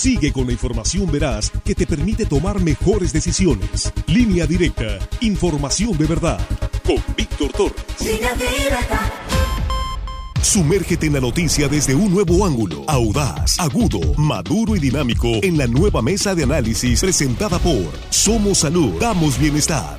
Sigue con la información veraz que te permite tomar mejores decisiones. Línea directa, información de verdad. Con Víctor Torres. Sumérgete en la noticia desde un nuevo ángulo, audaz, agudo, maduro y dinámico en la nueva mesa de análisis presentada por Somos Salud, Damos Bienestar.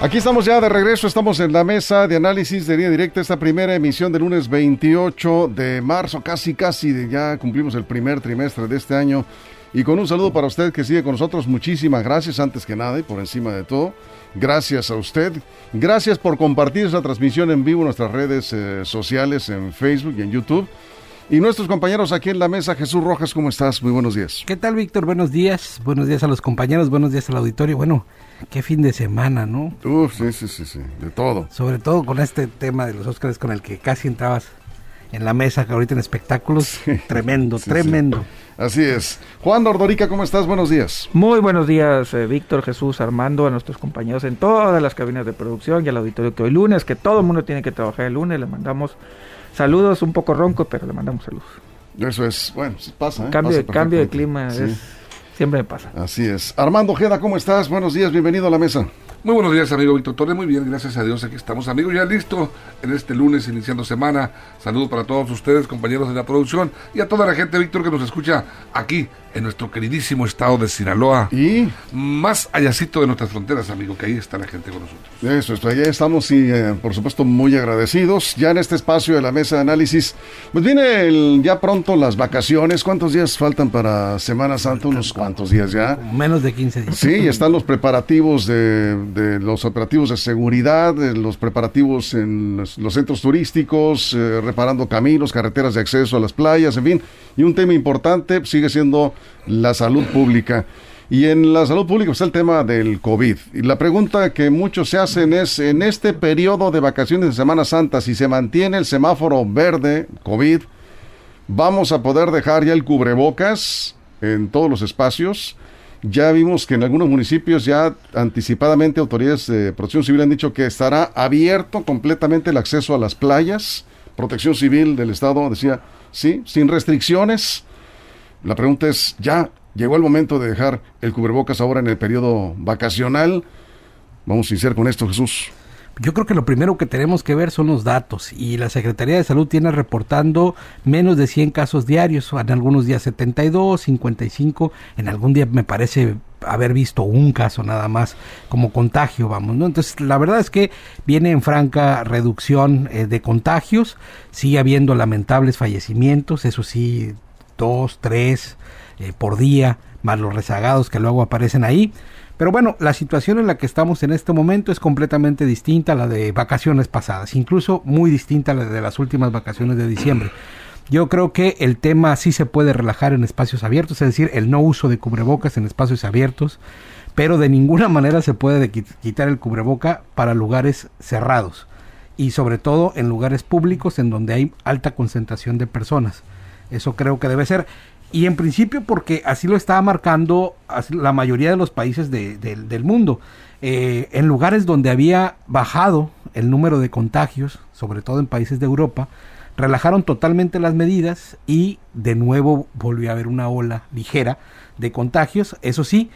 Aquí estamos ya de regreso, estamos en la mesa de análisis de línea directa, esta primera emisión del lunes 28 de marzo, casi casi ya cumplimos el primer trimestre de este año. Y con un saludo para usted que sigue con nosotros, muchísimas gracias antes que nada y por encima de todo. Gracias a usted. Gracias por compartir esta transmisión en vivo en nuestras redes eh, sociales, en Facebook y en YouTube. Y nuestros compañeros aquí en la mesa, Jesús Rojas, ¿cómo estás? Muy buenos días. ¿Qué tal, Víctor? Buenos días. Buenos días a los compañeros, buenos días al auditorio. Bueno, qué fin de semana, ¿no? Uf, sí, sí, sí, sí, de todo. Sobre todo con este tema de los Óscares con el que casi entrabas en la mesa que ahorita en espectáculos. tremendo, tremendo. Así es. Juan Ordorica, ¿cómo estás? Buenos días. Muy buenos días, eh, Víctor, Jesús, Armando, a nuestros compañeros en todas las cabinas de producción y al auditorio que hoy lunes, que todo el mundo tiene que trabajar el lunes, le mandamos saludos, un poco ronco, pero le mandamos saludos. Eso es, bueno, pasa. ¿eh? Cambio, de, cambio de clima es Siempre me pasa. Así es. Armando Ojeda, ¿cómo estás? Buenos días, bienvenido a la mesa. Muy buenos días, amigo Víctor Torres. Muy bien, gracias a Dios. Aquí estamos, amigos, ya listo en este lunes, iniciando semana. Saludos para todos ustedes, compañeros de la producción, y a toda la gente, Víctor, que nos escucha aquí en nuestro queridísimo estado de Sinaloa. Y más allácito de nuestras fronteras, amigo, que ahí está la gente con nosotros. Eso, esto, allá estamos y eh, por supuesto muy agradecidos. Ya en este espacio de la mesa de análisis, pues viene ya pronto las vacaciones. ¿Cuántos días faltan para Semana Santa? Unos cuantos días ya. Menos de 15 días. Sí, están los preparativos de, los operativos de seguridad, los preparativos en los, centros turísticos, eh, reparando caminos, carreteras de acceso a las playas, en fin. Y un tema importante sigue siendo la salud pública. Y en la salud pública está el tema del COVID. Y la pregunta que muchos se hacen es, en este periodo de vacaciones de Semana Santa, si se mantiene el semáforo verde, COVID, ¿vamos a poder dejar ya el cubrebocas en todos los espacios? Ya vimos que en algunos municipios ya anticipadamente autoridades de protección civil han dicho que estará abierto completamente el acceso a las playas. Protección civil del Estado decía, sí, sin restricciones la pregunta es, ¿ya llegó el momento de dejar el cubrebocas ahora en el periodo vacacional? Vamos a iniciar con esto, Jesús. Yo creo que lo primero que tenemos que ver son los datos y la Secretaría de Salud tiene reportando menos de 100 casos diarios, en algunos días 72, 55, en algún día me parece haber visto un caso nada más como contagio, vamos, ¿no? Entonces, la verdad es que viene en franca reducción eh, de contagios, sigue habiendo lamentables fallecimientos, eso sí, dos, tres eh, por día, más los rezagados que luego aparecen ahí. Pero bueno, la situación en la que estamos en este momento es completamente distinta a la de vacaciones pasadas, incluso muy distinta a la de las últimas vacaciones de diciembre. Yo creo que el tema sí se puede relajar en espacios abiertos, es decir, el no uso de cubrebocas en espacios abiertos, pero de ninguna manera se puede quitar el cubreboca para lugares cerrados y sobre todo en lugares públicos en donde hay alta concentración de personas. Eso creo que debe ser. Y en principio porque así lo está marcando la mayoría de los países del mundo. Eh, en lugares donde había bajado el número de contagios, sobre todo en países de Europa, relajaron totalmente las medidas y de nuevo volvió a haber una ola ligera de contagios. Eso sí,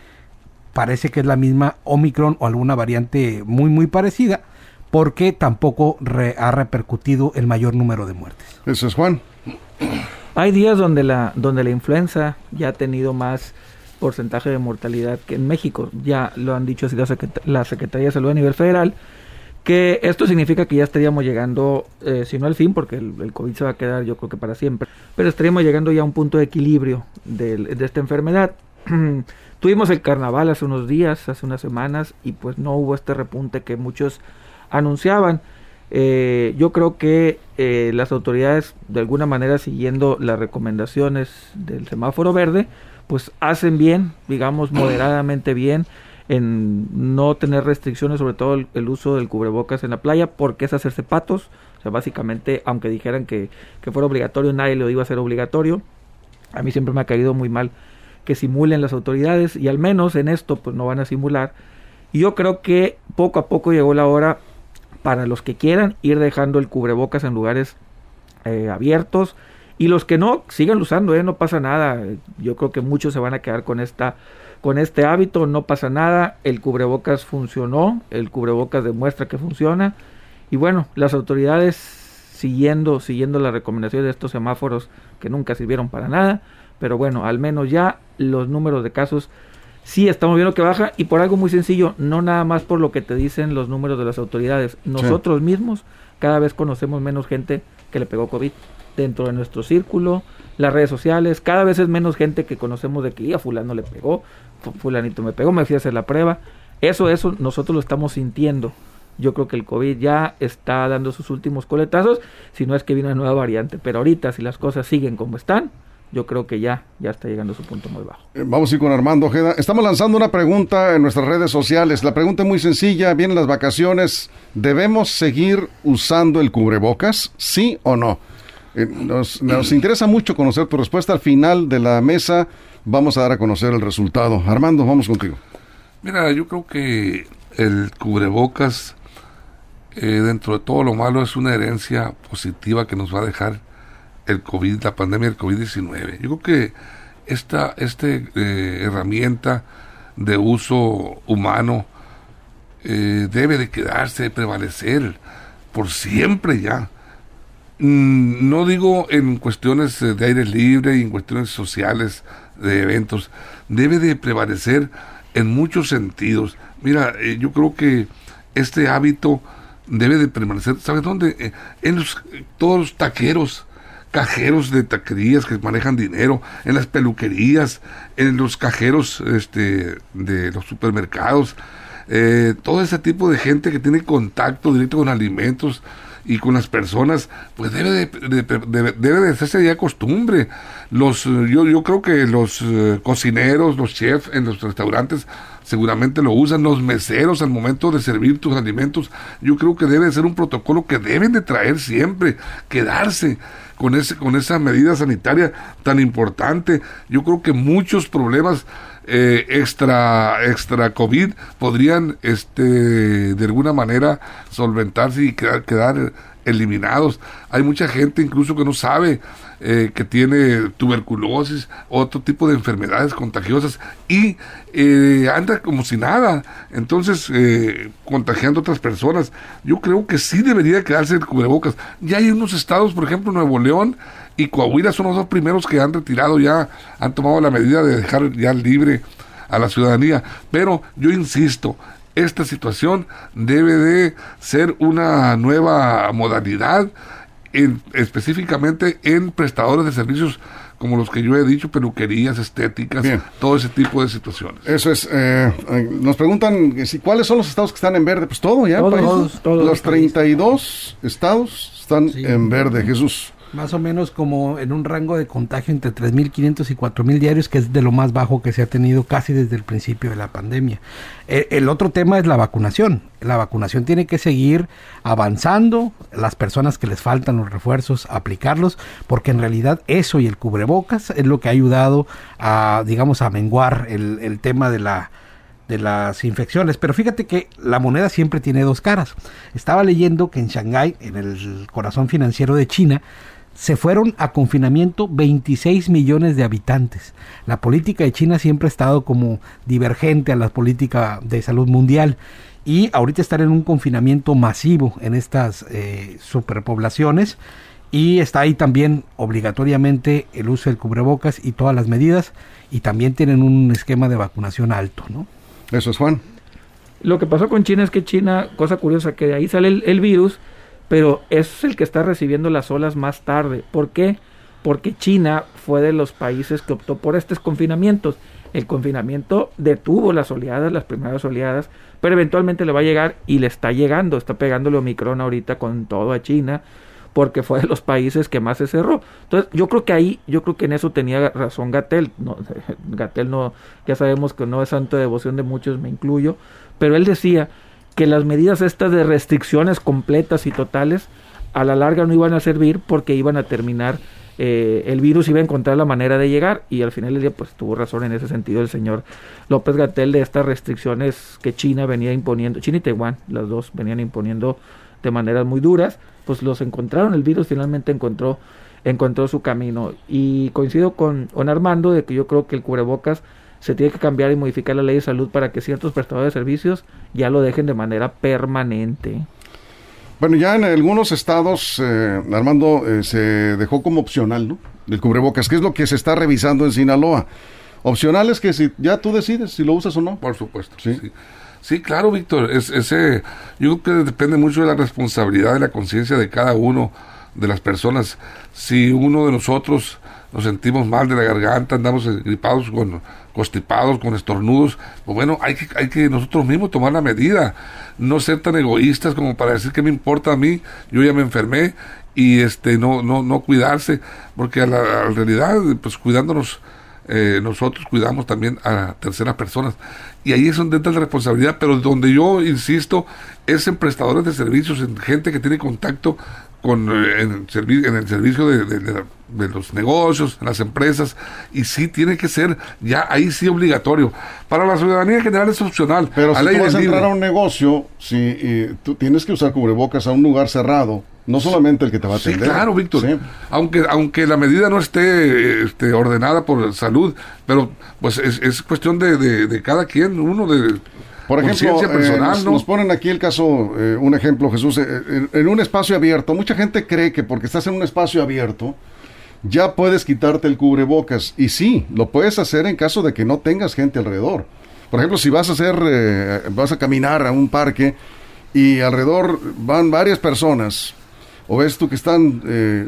parece que es la misma Omicron o alguna variante muy muy parecida, porque tampoco ha repercutido el mayor número de muertes. Eso es Juan. Hay días donde la, donde la influenza ya ha tenido más porcentaje de mortalidad que en México. Ya lo han dicho así la, Secretaría de Salud a nivel federal, que esto significa que ya estaríamos llegando, eh, si no al fin, porque el, COVID se va a quedar yo creo que para siempre, pero estaríamos llegando ya a un punto de equilibrio de esta enfermedad. Tuvimos el carnaval hace unos días, hace unas semanas, y pues no hubo este repunte que muchos anunciaban. Eh, yo creo que eh, las autoridades, de alguna manera, siguiendo las recomendaciones del semáforo verde, pues hacen bien, digamos, moderadamente bien en no tener restricciones, sobre todo el, uso del cubrebocas en la playa, porque es hacerse patos. O sea, básicamente, aunque dijeran que, que fuera obligatorio, nadie lo iba a ser obligatorio. A mí siempre me ha caído muy mal que simulen las autoridades y al menos en esto pues no van a simular. Y yo creo que poco a poco llegó la hora para los que quieran ir dejando el cubrebocas en lugares eh, abiertos y los que no sigan usando, eh, no pasa nada. Yo creo que muchos se van a quedar con esta con este hábito, no pasa nada. El cubrebocas funcionó, el cubrebocas demuestra que funciona y bueno, las autoridades siguiendo siguiendo las recomendaciones de estos semáforos que nunca sirvieron para nada, pero bueno, al menos ya los números de casos sí estamos viendo que baja y por algo muy sencillo, no nada más por lo que te dicen los números de las autoridades. Nosotros mismos cada vez conocemos menos gente que le pegó COVID dentro de nuestro círculo, las redes sociales, cada vez es menos gente que conocemos de que a fulano le pegó, fulanito me pegó, me fui a hacer la prueba. Eso, eso nosotros lo estamos sintiendo. Yo creo que el COVID ya está dando sus últimos coletazos, si no es que viene una nueva variante. Pero ahorita, si las cosas siguen como están, yo creo que ya, ya está llegando a su punto muy bajo. Eh, vamos a ir con Armando Ojeda. Estamos lanzando una pregunta en nuestras redes sociales. La pregunta es muy sencilla. Vienen las vacaciones. ¿Debemos seguir usando el cubrebocas? ¿Sí o no? Eh, nos, nos interesa mucho conocer tu respuesta. Al final de la mesa vamos a dar a conocer el resultado. Armando, vamos contigo. Mira, yo creo que el cubrebocas, eh, dentro de todo lo malo, es una herencia positiva que nos va a dejar el COVID, la pandemia del COVID-19. Yo creo que esta, este, eh, herramienta de uso humano eh, debe de quedarse, de prevalecer por siempre ya. Mm, no digo en cuestiones de aire libre y en cuestiones sociales, de eventos, debe de prevalecer en muchos sentidos. Mira, eh, yo creo que este hábito debe de permanecer, ¿sabes dónde? en los, todos los taqueros, cajeros de taquerías que manejan dinero, en las peluquerías, en los cajeros este, de los supermercados, eh, todo ese tipo de gente que tiene contacto directo con alimentos y con las personas, pues debe de, debe de hacerse ya costumbre. Los, yo, yo creo que los eh, cocineros, los chefs en los restaurantes seguramente lo usan, los meseros al momento de servir tus alimentos, yo creo que debe ser un protocolo que deben de traer siempre, quedarse con, ese, con esa medida sanitaria tan importante. Yo creo que muchos problemas eh, extra, extra COVID podrían este, de alguna manera solventarse y quedar, quedar eliminados. Hay mucha gente incluso que no sabe eh, que tiene tuberculosis, otro tipo de enfermedades contagiosas y eh, anda como si nada, entonces eh, contagiando a otras personas. Yo creo que sí debería quedarse el cubrebocas. Ya hay unos estados, por ejemplo, Nuevo León y Coahuila son los dos primeros que han retirado ya, han tomado la medida de dejar ya libre a la ciudadanía. Pero yo insisto, esta situación debe de ser una nueva modalidad específicamente en prestadores de servicios como los que yo he dicho, peluquerías, estéticas, todo ese tipo de situaciones. Eso es. Eh, eh, nos preguntan si cuáles son los estados que están en verde. Pues todo ya. Todos, todos, los 32 estados están en verde, Jesús. Más o menos como en un rango de contagio entre 3.500 y 4.000 diarios, que es de lo más bajo que se ha tenido casi desde el principio de la pandemia. Eh, el otro tema es la vacunación. La vacunación tiene que seguir avanzando, las personas que les faltan los refuerzos, aplicarlos, porque en realidad eso y el cubrebocas es lo que ha ayudado a, digamos, a menguar el, el tema de la de las infecciones. Pero fíjate que la moneda siempre tiene dos caras. Estaba leyendo que en Shanghái, en el corazón financiero de China, se fueron a confinamiento 26 millones de habitantes. La política de China siempre ha estado como divergente a la política de salud mundial y ahorita están en un confinamiento masivo en estas eh, superpoblaciones y está ahí también obligatoriamente el uso del cubrebocas y todas las medidas y también tienen un esquema de vacunación alto, ¿no? Eso es Juan. Lo que pasó con China es que China, cosa curiosa, que de ahí sale el virus, pero es el que está recibiendo las olas más tarde. ¿Por qué? Porque China fue de los países que optó por estos confinamientos. El confinamiento detuvo las oleadas, las primeras oleadas, pero eventualmente le va a llegar y le está llegando, está pegándole Omicron ahorita con todo a China, porque fue de los países que más se cerró. Entonces, yo creo que ahí, yo creo que en eso tenía razón Gatel. No, Gatel no, ya sabemos que no es santo de devoción de muchos, me incluyo, pero él decía que las medidas estas de restricciones completas y totales a la larga no iban a servir porque iban a terminar eh, el virus iba a encontrar la manera de llegar y al final del día pues tuvo razón en ese sentido el señor López Gatel de estas restricciones que China venía imponiendo, China y Taiwán, las dos venían imponiendo de maneras muy duras, pues los encontraron, el virus finalmente encontró encontró su camino. Y coincido con, con Armando de que yo creo que el cubrebocas se tiene que cambiar y modificar la ley de salud para que ciertos prestadores de servicios ya lo dejen de manera permanente. Bueno, ya en algunos estados, eh, Armando, eh, se dejó como opcional, ¿no? El cubrebocas, que es lo que se está revisando en Sinaloa. Opcional es que si ya tú decides si lo usas o no. Por supuesto. Sí, sí. claro, Víctor. Es, ese, yo creo que depende mucho de la responsabilidad, de la conciencia de cada uno de las personas. Si uno de nosotros nos sentimos mal de la garganta, andamos gripados con constipados, con estornudos, pues bueno, hay que, hay que nosotros mismos tomar la medida, no ser tan egoístas como para decir que me importa a mí, yo ya me enfermé y este no no no cuidarse, porque a la, realidad pues cuidándonos eh, nosotros cuidamos también a terceras personas. Y ahí es donde entra la responsabilidad, pero donde yo insisto es en prestadores de servicios, en gente que tiene contacto con eh, en, en el servicio de, los negocios, las empresas, y sí tiene que ser ya ahí sí obligatorio. Para la ciudadanía en general es opcional. Pero si tú vas a entrar a un negocio, si tú tienes que usar cubrebocas a un lugar cerrado, no solamente el que te va a atender. Sí, claro, Víctor. Aunque, aunque la medida no esté este, ordenada por salud, pero pues es, es cuestión de, de, de cada quien, uno de por ejemplo, eh, nos, ponen aquí el caso, eh, un ejemplo, Jesús, eh, en, un espacio abierto, mucha gente cree que porque estás en un espacio abierto, ya puedes quitarte el cubrebocas. Y sí, lo puedes hacer en caso de que no tengas gente alrededor. Por ejemplo, si vas a hacer, vas a caminar a un parque y alrededor van varias personas, o ves tú que están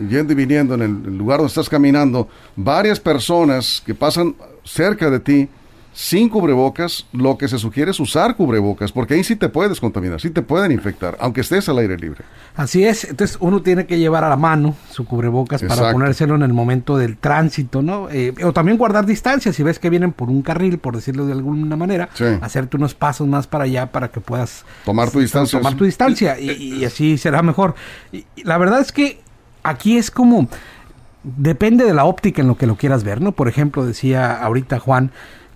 yendo y viniendo en el lugar donde estás caminando, varias personas que pasan cerca de ti, sin cubrebocas, lo que se sugiere es usar cubrebocas, porque ahí sí te puedes contaminar, sí te pueden infectar, aunque estés al aire libre. Así es, entonces uno tiene que llevar a la mano su cubrebocas para ponérselo en el momento del tránsito, ¿no? Eh, o también guardar distancia, si ves que vienen por un carril, por decirlo de alguna manera, hacerte unos pasos más para allá para que puedas tomar tu distancia. Tomar tu distancia y, así será mejor. Y, la verdad es que aquí es como, depende de la óptica en lo que lo quieras ver, ¿no? Por ejemplo, decía ahorita Juan,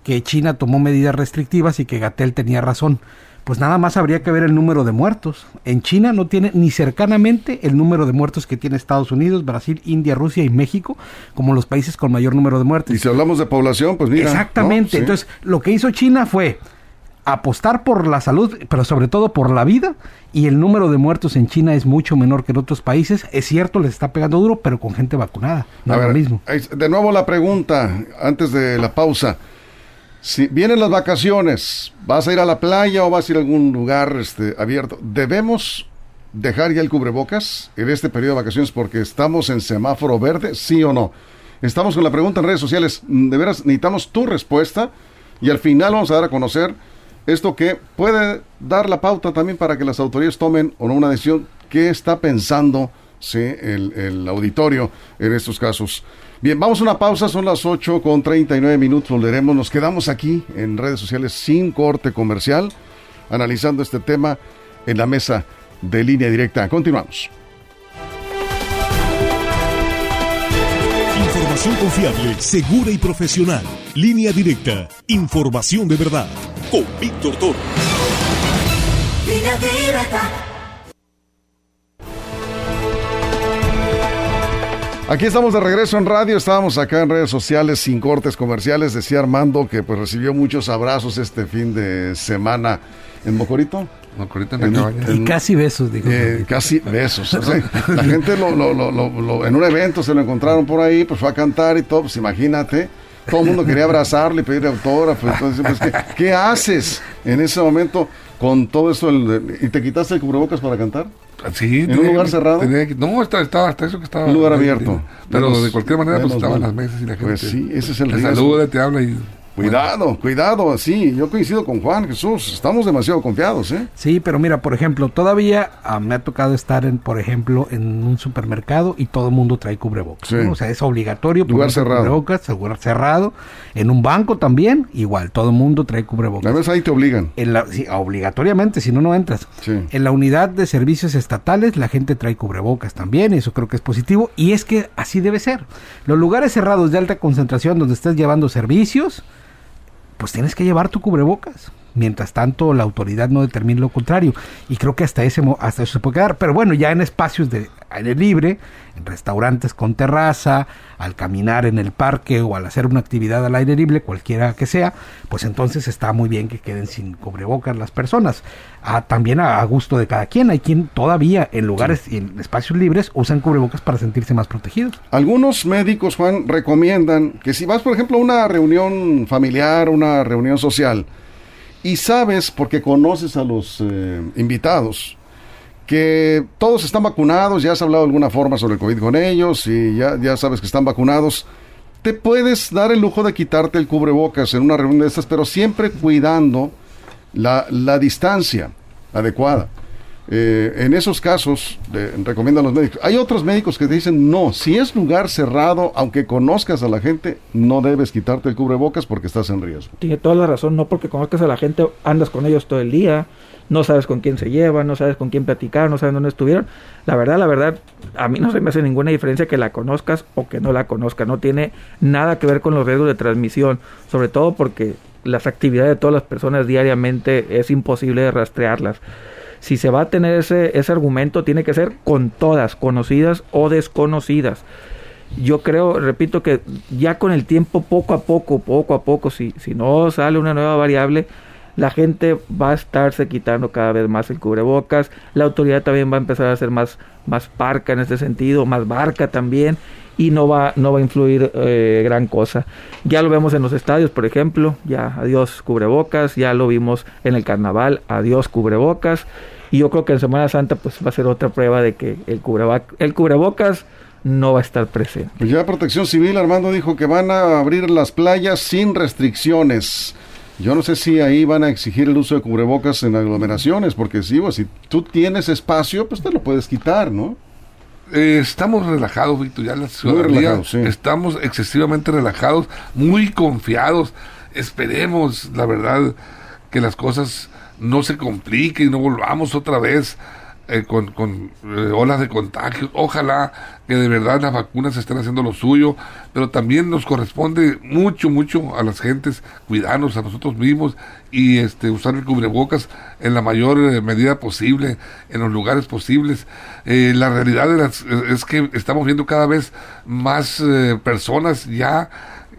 que China tomó medidas restrictivas y que Gatel tenía razón. Pues nada más habría que ver el número de muertos. En China no tiene ni cercanamente el número de muertos que tiene Estados Unidos, Brasil, India, Rusia y México, como los países con mayor número de muertos. Y si hablamos de población, pues mira. Exactamente. Entonces, lo que hizo China fue apostar por la salud, pero sobre todo por la vida, y el número de muertos en China es mucho menor que en otros países. Es cierto, les está pegando duro, pero con gente vacunada. No lo mismo. De nuevo la pregunta, antes de la pausa. Si vienen las vacaciones, vas a ir a la playa o vas a ir a algún lugar este, abierto, debemos dejar ya el cubrebocas en este periodo de vacaciones porque estamos en semáforo verde, sí o no. Estamos con la pregunta en redes sociales, de veras necesitamos tu respuesta y al final vamos a dar a conocer esto que puede dar la pauta también para que las autoridades tomen o no una decisión qué está pensando el, el auditorio en estos casos. Bien, vamos a una pausa, son las 8 con 39 minutos, volveremos, nos quedamos aquí en redes sociales sin corte comercial, analizando este tema en la mesa de línea directa. Continuamos. Información confiable, segura y profesional. Línea directa. Información de verdad. Con Víctor Toro. Línea directa. Aquí estamos de regreso en radio, estábamos acá en redes sociales sin cortes comerciales. Decía Armando que pues recibió muchos abrazos este fin de semana en Mocorito. Mocorito en, en, Y casi besos, dijo. Eh, casi besos. la gente lo, lo, lo, en un evento se lo encontraron por ahí, pues fue a cantar y todo, pues imagínate. Todo el mundo quería abrazarle y pedirle autógrafo. Entonces, pues, ¿qué, ¿qué, haces en ese momento con todo eso? ¿Y te quitaste el cubrebocas para cantar? Sí, ¿En un lugar cerrado? no, estaba, hasta eso que estaba. Un lugar abierto. Pero de cualquier manera, pues estaban las mesas y la pues gente. Pues sí, ese es el riesgo. Te saluda, te habla y. Cuidado, cuidado, sí, yo coincido con Juan Jesús, estamos demasiado confiados, ¿eh? Sí, pero mira, por ejemplo, todavía ah, me ha tocado estar, en, por ejemplo, en un supermercado y todo el mundo trae cubrebocas. Sí. ¿no? O sea, es obligatorio. Lugar cerrado. Cubrebocas, lugar cerrado. En un banco también, igual, todo el mundo trae cubrebocas. Además ahí te obligan. En la, sí, obligatoriamente, si no, no entras. Sí. En la unidad de servicios estatales la gente trae cubrebocas también, y eso creo que es positivo, y es que así debe ser. Los lugares cerrados de alta concentración donde estés llevando servicios, pues tienes que llevar tu cubrebocas. Mientras tanto, la autoridad no determine lo contrario. Y creo que hasta ese hasta eso se puede quedar. Pero bueno, ya en espacios de aire libre, en restaurantes con terraza, al caminar en el parque o al hacer una actividad al aire libre, cualquiera que sea, pues entonces está muy bien que queden sin cubrebocas las personas. Ah, también a, a gusto de cada quien. Hay quien todavía en lugares y en espacios libres usan cubrebocas para sentirse más protegidos. Algunos médicos, Juan, recomiendan que si vas, por ejemplo, a una reunión familiar, una reunión social, y sabes, porque conoces a los eh, invitados, que todos están vacunados, ya has hablado de alguna forma sobre el COVID con ellos y ya, ya sabes que están vacunados, te puedes dar el lujo de quitarte el cubrebocas en una reunión de estas, pero siempre cuidando la, la distancia adecuada. Eh, en esos casos, recomiendan los médicos. Hay otros médicos que te dicen, no, si es lugar cerrado, aunque conozcas a la gente, no debes quitarte el cubrebocas porque estás en riesgo. Tiene toda la razón, no porque conozcas a la gente, andas con ellos todo el día, no sabes con quién se llevan, no sabes con quién platicar, no sabes dónde estuvieron. La verdad, la verdad, a mí no se me hace ninguna diferencia que la conozcas o que no la conozcas. No tiene nada que ver con los riesgos de transmisión, sobre todo porque las actividades de todas las personas diariamente es imposible de rastrearlas. Si se va a tener ese, ese argumento, tiene que ser con todas, conocidas o desconocidas. Yo creo, repito, que ya con el tiempo, poco a poco, poco a poco, si, si no sale una nueva variable, la gente va a estarse quitando cada vez más el cubrebocas, la autoridad también va a empezar a ser más, más parca en este sentido, más barca también, y no va, no va a influir eh, gran cosa. Ya lo vemos en los estadios, por ejemplo, ya adiós cubrebocas, ya lo vimos en el carnaval, adiós cubrebocas, y yo creo que en Semana Santa pues va a ser otra prueba de que el, el cubrebocas no va a estar presente. Pues ya Protección Civil, Armando dijo que van a abrir las playas sin restricciones. Yo no sé si ahí van a exigir el uso de cubrebocas en aglomeraciones, porque sí, pues, si tú tienes espacio, pues te lo puedes quitar, ¿no? Eh, estamos relajados, Víctor, ya la ciudadanía. sí. Estamos excesivamente relajados, muy confiados. Esperemos, la verdad, que las cosas no se compliquen y no volvamos otra vez eh, con, con, eh, olas de contagios. Ojalá que de verdad las vacunas estén haciendo lo suyo, pero también nos corresponde mucho, mucho a las gentes cuidarnos a nosotros mismos y este usar el cubrebocas en la mayor eh, medida posible, en los lugares posibles. Eh, la realidad las- es que estamos viendo cada vez más personas ya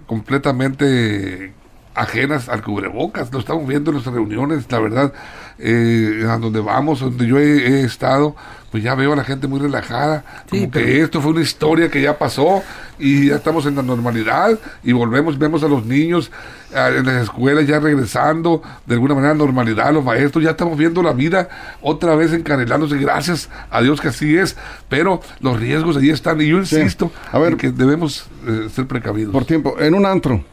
completamente ajenas al cubrebocas, lo estamos viendo en nuestras reuniones, la verdad, eh, a donde vamos, donde yo he, he estado, pues ya veo a la gente muy relajada, Sí, como pero- que esto fue una historia que ya pasó y ya estamos en la normalidad y volvemos, vemos a los niños ah, en las escuelas ya regresando de alguna manera a la normalidad, los maestros, ya estamos viendo la vida otra vez encarrilándose, gracias a Dios que así es, pero los riesgos ahí están y yo Sí. insisto A ver. en que debemos eh, ser precavidos. Por tiempo, en un antro,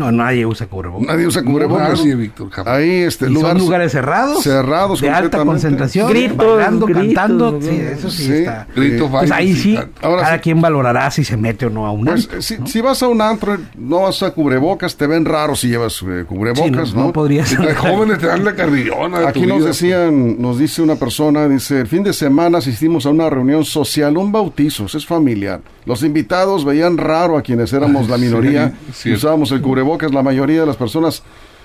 No, nadie usa cubrebocas. nadie usa cubrebocas. nadie, Víctor, jamás. Ahí, este, ¿Y lugar- son lugares cerrados? cerrados De alta concentración. Gritos, bailando, gritos, cantando. Sí, eso sí, Sí. está. Gritos, Eh, Pues ahí sí. Ahora cada sí. quien valorará si se mete o no a un Pues, antro, si, ¿no? si vas a un antro, no vas a cubrebocas, te ven raro si llevas eh, cubrebocas, Sí, no, ¿no? no podría Y ser. los jóvenes te dan la carrillona. de Aquí tu nos vida. decían, nos dice una persona, dice, el fin de semana asistimos a una reunión social, un bautizo, es familiar. Los invitados veían raro a quienes éramos la minoría, sí. y usábamos el cubrebocas, la mayoría de las personas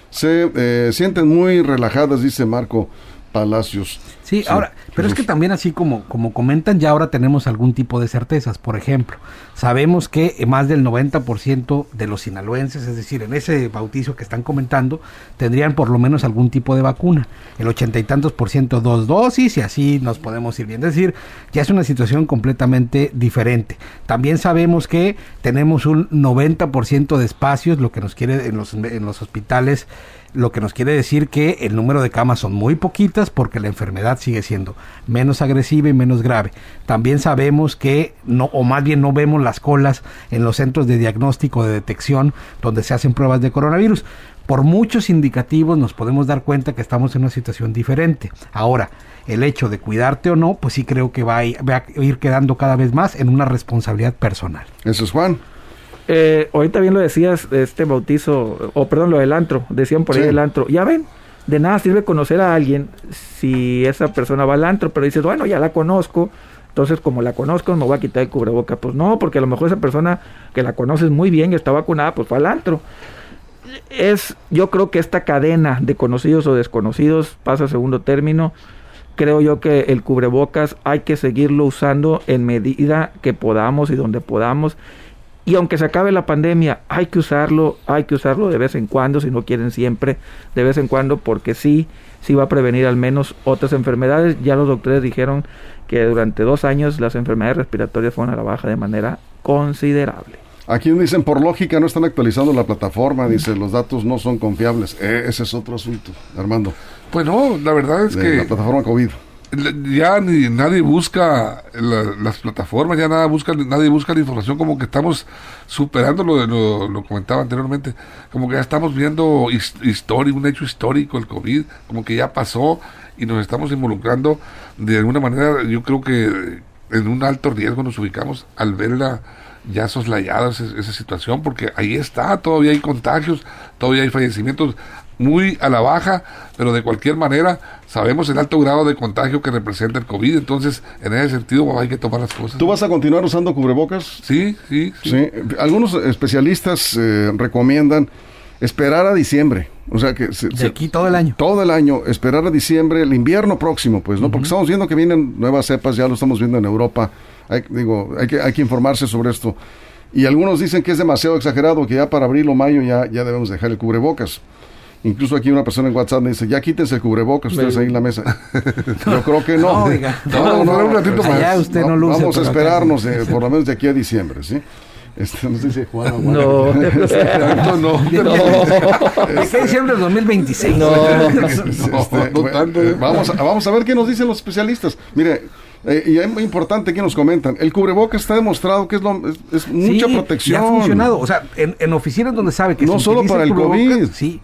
se eh, sienten muy relajadas, dice Marco Palacios. Sí, ahora, pero es que también así como, como comentan, ya ahora tenemos algún tipo de certezas. Por ejemplo, sabemos que más del 90% de los sinaloenses, es decir, en ese bautizo que están comentando, tendrían por lo menos algún tipo de vacuna. El ochenta y tantos por ciento dos dosis y así nos podemos ir bien. Es decir, ya es una situación completamente diferente. También sabemos que tenemos un 90% de espacios, lo que nos quiere en los, en los hospitales lo que nos quiere decir que el número de camas son muy poquitas porque la enfermedad sigue siendo menos agresiva y menos grave. También sabemos que no, o más bien no vemos las colas en los centros de diagnóstico de detección donde se hacen pruebas de coronavirus. Por muchos indicativos nos podemos dar cuenta que estamos en una situación diferente. Ahora, el hecho de cuidarte o no, pues sí creo que va a ir, quedando cada vez más en una responsabilidad personal. Eso es Juan. Eh, ahorita bien lo decías, este bautizo, o perdón, lo del antro, decían por ahí Sí. el antro. Ya ven, de nada sirve conocer a alguien si esa persona va al antro, pero dices, bueno, ya la conozco, entonces como la conozco me voy a quitar el cubreboca. Pues no, porque a lo mejor esa persona que la conoces muy bien y está vacunada, pues fue al antro. Es, yo creo que esta cadena de conocidos o desconocidos pasa a segundo término. Creo yo que el cubrebocas hay que seguirlo usando en medida que podamos y donde podamos. Y aunque se acabe la pandemia, hay que usarlo, hay que usarlo de vez en cuando, si no quieren siempre, de vez en cuando, porque sí, sí va a prevenir al menos otras enfermedades. Ya los doctores dijeron que durante dos años las enfermedades respiratorias fueron a la baja de manera considerable. Aquí dicen, por lógica no están actualizando la plataforma, dice, los datos no son confiables. Eh, ese es otro asunto, Armando, Pues no, la verdad es de que la plataforma COVID. Ya ni nadie busca la- las plataformas, ya nada busca, nadie busca la información, como que estamos superando lo, de- lo, comentaba anteriormente, como que ya estamos viendo his- historia, un hecho histórico, el COVID, como que ya pasó y nos estamos involucrando de alguna manera, yo creo que en un alto riesgo nos ubicamos al verla ya soslayada esa, esa situación, porque ahí está, todavía hay contagios, todavía hay fallecimientos muy a la baja, pero de cualquier manera sabemos el alto grado de contagio que representa el COVID, entonces en ese sentido hay que tomar las cosas. ¿Tú vas a continuar usando cubrebocas? Sí, sí, sí. Sí. Algunos especialistas eh, recomiendan esperar a diciembre. O sea que se- De se- aquí todo el año. todo el año, esperar a diciembre, el invierno próximo, pues, ¿no? Porque estamos viendo que vienen nuevas cepas, ya lo estamos viendo en Europa. Hay, digo, hay que, hay que informarse sobre esto. Y algunos dicen que es demasiado exagerado, que ya para abril o mayo ya, ya debemos dejar el cubrebocas. Incluso aquí una persona en WhatsApp me dice, ya quítense el cubrebocas ustedes ahí en la mesa. Yo creo que no. No, oiga. No, no, un ratito más. Allá usted no luce, Vamos a esperarnos, eh, por lo menos de aquí a diciembre, ¿sí? Este, no sé si Juan o. No. Tanto no. ¿De qué diciembre del 2026? Este, No, no vamos, a, vamos a ver qué nos dicen los especialistas. Mire, eh, y es muy importante que nos comentan. El cubreboca está demostrado que es, lo, es, es mucha Sí, protección. Y ha funcionado. O sea, en, en oficinas donde sabe que No se solo para el cubrebocas, COVID. Sí.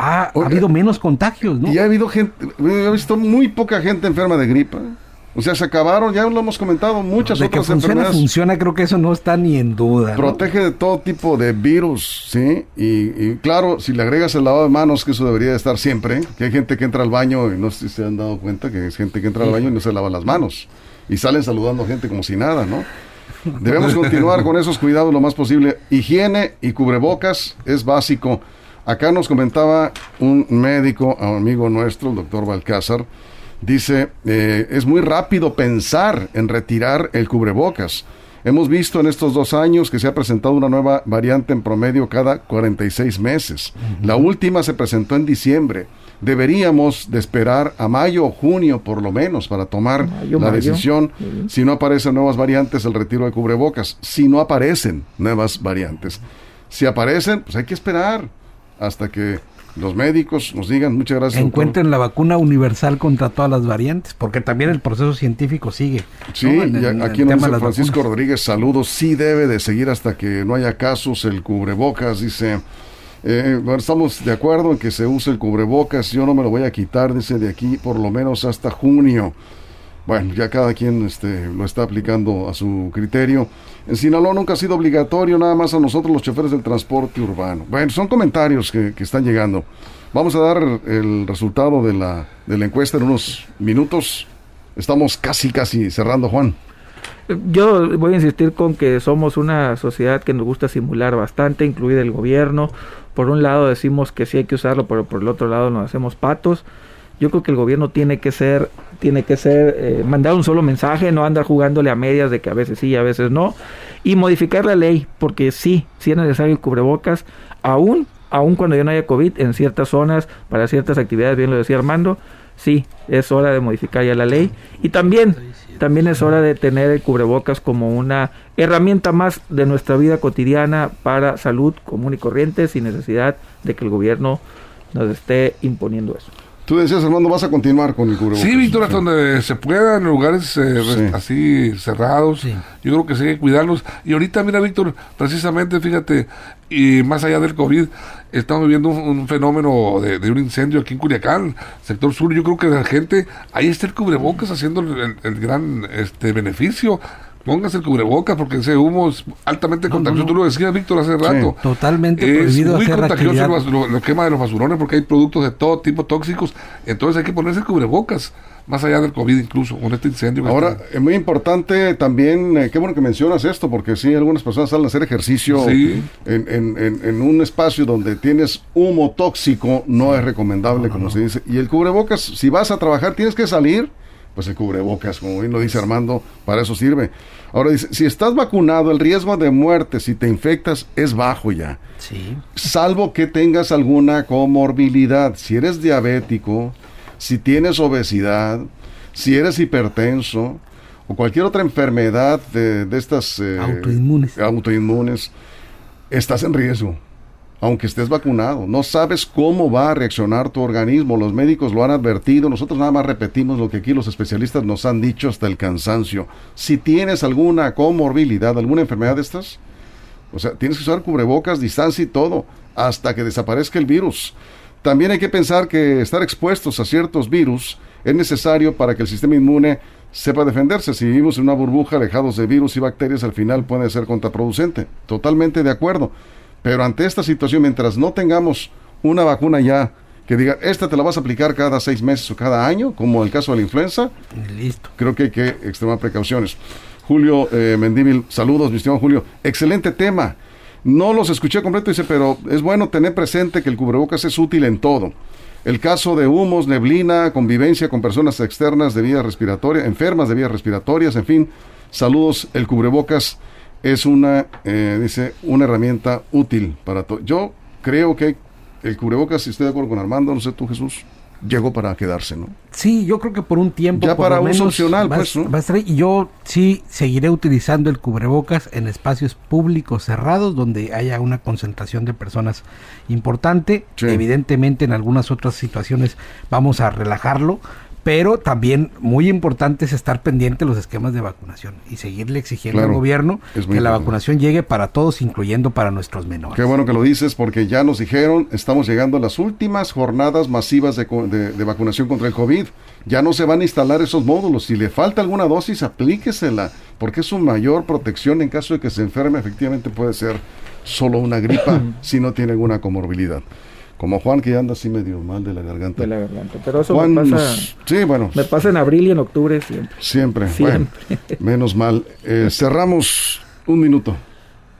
Ha, habido menos contagios, ¿no? Y ha habido gente, he visto muy poca gente enferma de gripa. O sea, se acabaron, ya lo hemos comentado, muchas de que otras funciona, enfermedades. funciona, creo que eso no está ni en duda. ¿no? Protege de todo tipo de virus, ¿sí? Y, y claro, si le agregas el lavado de manos, que eso debería de estar siempre, que hay gente que entra al baño, y no sé si se han dado cuenta que es gente que entra al baño y no se lava las manos. Y salen saludando a gente como si nada, ¿no? Debemos continuar con esos cuidados lo más posible. Higiene y cubrebocas es básico. Acá nos comentaba un médico, amigo nuestro, el doctor Balcázar, dice, eh, es muy rápido pensar en retirar el cubrebocas. Hemos visto en estos dos años que se ha presentado una nueva variante en promedio cada 46 meses. La última se presentó en diciembre. Deberíamos de esperar a mayo o junio por lo menos para tomar Mayo, la decisión. Si no aparecen nuevas variantes, el retiro de cubrebocas. Si no aparecen nuevas variantes. Si aparecen, pues hay que esperar hasta que los médicos nos digan. Muchas gracias. doctor. Encuentren la vacuna universal contra todas las variantes, porque también el proceso científico sigue. Sí, ¿no? Aquí nos dice Francisco vacunas. Rodríguez, saludos, sí debe de seguir hasta que no haya casos el cubrebocas, dice, eh, bueno, estamos de acuerdo en que se use el cubrebocas, yo no me lo voy a quitar, dice, de aquí por lo menos hasta junio. Bueno, ya cada quien este, lo está aplicando a su criterio. En Sinaloa nunca ha sido obligatorio, nada más a nosotros los choferes del transporte urbano. Bueno, son comentarios que, que están llegando. Vamos a dar el resultado de la, de encuesta en unos minutos. Estamos casi, casi cerrando, Juan. Yo voy a insistir con que somos una sociedad que nos gusta simular bastante, incluido el gobierno. Por un lado decimos que sí hay que usarlo, pero por el otro lado nos hacemos patos. Yo creo que el gobierno tiene que ser, tiene que ser, eh, mandar un solo mensaje, no andar jugándole a medias de que a veces sí, a veces no, y modificar la ley, porque sí, sí es necesario el cubrebocas, aún, aún cuando ya no haya COVID, en ciertas zonas, para ciertas actividades, bien lo decía Armando, sí, es hora de modificar ya la ley, y también, también es hora de tener el cubrebocas como una herramienta más de nuestra vida cotidiana para salud común y corriente, sin necesidad de que el gobierno nos esté imponiendo eso. Tú decías, Armando, vas a continuar con el cubrebocas. Sí, Víctor, hasta donde se pueda, en lugares eh, Sí. así cerrados. Sí. Yo creo que sí hay que cuidarlos. Y ahorita, mira, Víctor, precisamente, fíjate, y más allá del COVID, estamos viviendo un, un fenómeno de, de un incendio aquí en Culiacán, sector sur. Yo creo que la gente, ahí está el cubrebocas haciendo el, el- el gran este beneficio. Póngase el cubrebocas porque ese humo es altamente contagioso. Tú lo decías, Víctor, hace rato. Totalmente Es prohibido muy hacer contagioso el, actividad. bas- lo, lo quema de los basurones porque hay productos de todo tipo tóxicos. Entonces hay que ponerse el cubrebocas, más allá del COVID incluso, con este incendio. Ahora, es muy importante también, eh, qué bueno que mencionas esto, porque sí, algunas personas salen a hacer ejercicio Sí. en, en- en- en un espacio donde tienes humo tóxico, no es recomendable, como se dice. Y el cubrebocas, si vas a trabajar, tienes que salir, pues el cubrebocas, como bien lo dice Armando, para eso sirve. Ahora dice, si estás vacunado, el riesgo de muerte si te infectas es bajo ya Sí. salvo que tengas alguna comorbilidad. Si eres diabético, si tienes obesidad, si eres hipertenso o cualquier otra enfermedad de, de estas eh, Autoinmunes. autoinmunes, estás en riesgo. Aunque estés vacunado, no sabes cómo va a reaccionar tu organismo. Los médicos lo han advertido. Nosotros nada más repetimos lo que aquí los especialistas nos han dicho hasta el cansancio. Si tienes alguna comorbilidad, alguna enfermedad de estas, o sea, tienes que usar cubrebocas, distancia y todo, hasta que desaparezca el virus. También hay que pensar que estar expuestos a ciertos virus es necesario para que el sistema inmune sepa defenderse. Si vivimos en una burbuja alejados de virus y bacterias, al final puede ser contraproducente. Totalmente de acuerdo. Pero ante esta situación, mientras no tengamos una vacuna ya que diga, esta te la vas a aplicar cada seis meses o cada año, como el caso de la influenza, Listo. creo que hay que extremar precauciones. Julio eh, Mendíbil, saludos, mi estimado Julio. Excelente tema. No los escuché completo, dice, pero es bueno tener presente que el cubrebocas es útil en todo. El caso de humos, neblina, convivencia con personas externas de vías respiratorias, enfermas de vías respiratorias, en fin. Saludos, el cubrebocas es una, eh, dice, una herramienta útil para todo. Yo creo que el cubrebocas, si estoy de acuerdo con Armando, no sé tú Jesús, llegó para quedarse, ¿no? Sí, yo creo que por un tiempo. Ya por para lo uso menos, opcional, va a- pues, a. Y yo sí seguiré utilizando el cubrebocas en espacios públicos cerrados donde haya una concentración de personas importante. Sí. Evidentemente, en algunas otras situaciones vamos a relajarlo. Pero también muy importante es estar pendiente de los esquemas de vacunación y seguirle exigiendo Claro, al gobierno que la vacunación llegue para todos, incluyendo para nuestros menores. Qué bueno que lo dices porque ya nos dijeron, estamos llegando a las últimas jornadas masivas de, co- de- de vacunación contra el COVID. Ya no se van a instalar esos módulos. Si le falta alguna dosis, aplíquesela, porque es su mayor protección en caso de que se enferme. Efectivamente puede ser solo una gripa si no tiene alguna comorbilidad. Como Juan que anda así medio mal de la garganta. de la garganta. Pero eso Juan, me pasa, sí, bueno, me pasa en abril y en octubre siempre. siempre. Siempre. Bueno, menos mal. Eh, cerramos un minuto.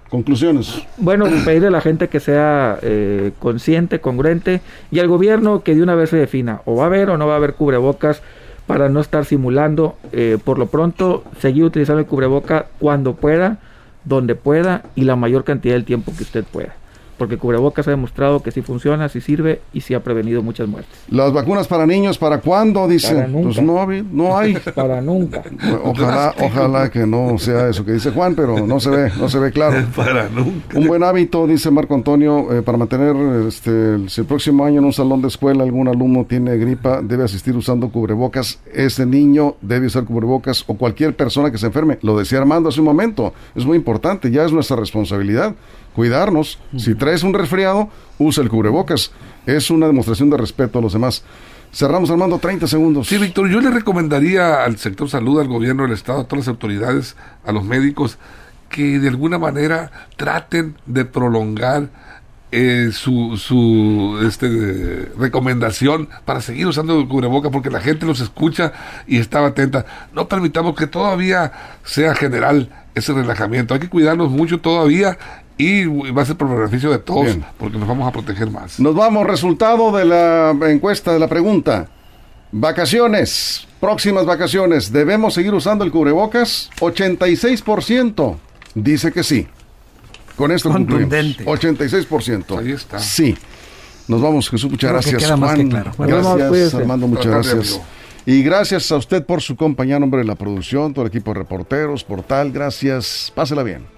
Conclusiones. Bueno, pedirle a la gente que sea eh, consciente, congruente y al gobierno que de una vez se defina o va a haber o no va a haber cubrebocas para no estar simulando. Eh, por lo pronto, seguir utilizando el cubreboca cuando pueda, donde pueda y la mayor cantidad del tiempo que usted pueda. Porque el cubrebocas ha demostrado que sí funciona, sí sirve y sí ha prevenido muchas muertes. Las vacunas para niños, ¿para cuándo? Dice. Para nunca. Pues no, no hay. Para nunca. Ojalá, ojalá que no sea eso que dice Juan, pero no se ve, no se ve claro. Para nunca. Un buen hábito, dice Marco Antonio, eh, para mantener, este, el- si el próximo año en un salón de escuela algún alumno tiene gripa, debe asistir usando cubrebocas. Ese niño debe usar cubrebocas o cualquier persona que se enferme. Lo decía Armando hace un momento. Es muy importante, ya es nuestra responsabilidad cuidarnos. Si traes un resfriado, usa el cubrebocas. Es una demostración de respeto a los demás. Cerramos, Armando, 30 segundos. Sí, Víctor, yo le recomendaría al sector salud, al gobierno del Estado, a todas las autoridades, a los médicos, que de alguna manera traten de prolongar eh, su, su este, recomendación para seguir usando el cubreboca porque la gente los escucha y está atenta. No permitamos que todavía sea general ese relajamiento. Hay que cuidarnos mucho todavía y va a ser por beneficio de todos Bien. porque nos vamos a proteger más. Nos vamos, resultado de la encuesta de la pregunta. Vacaciones, próximas vacaciones, ¿debemos seguir usando el cubrebocas? 86% dice que sí. Con esto. Contundente. 86%. Ahí está. Sí. Nos vamos, Jesús, muchas Creo que gracias. que Juan, claro. Nos vemos, gracias, cuídese. Armando, muchas gracias. amigo. Y gracias a usted por su compañía, nombre de la producción, todo el equipo de reporteros, portal, gracias. Pásela bien.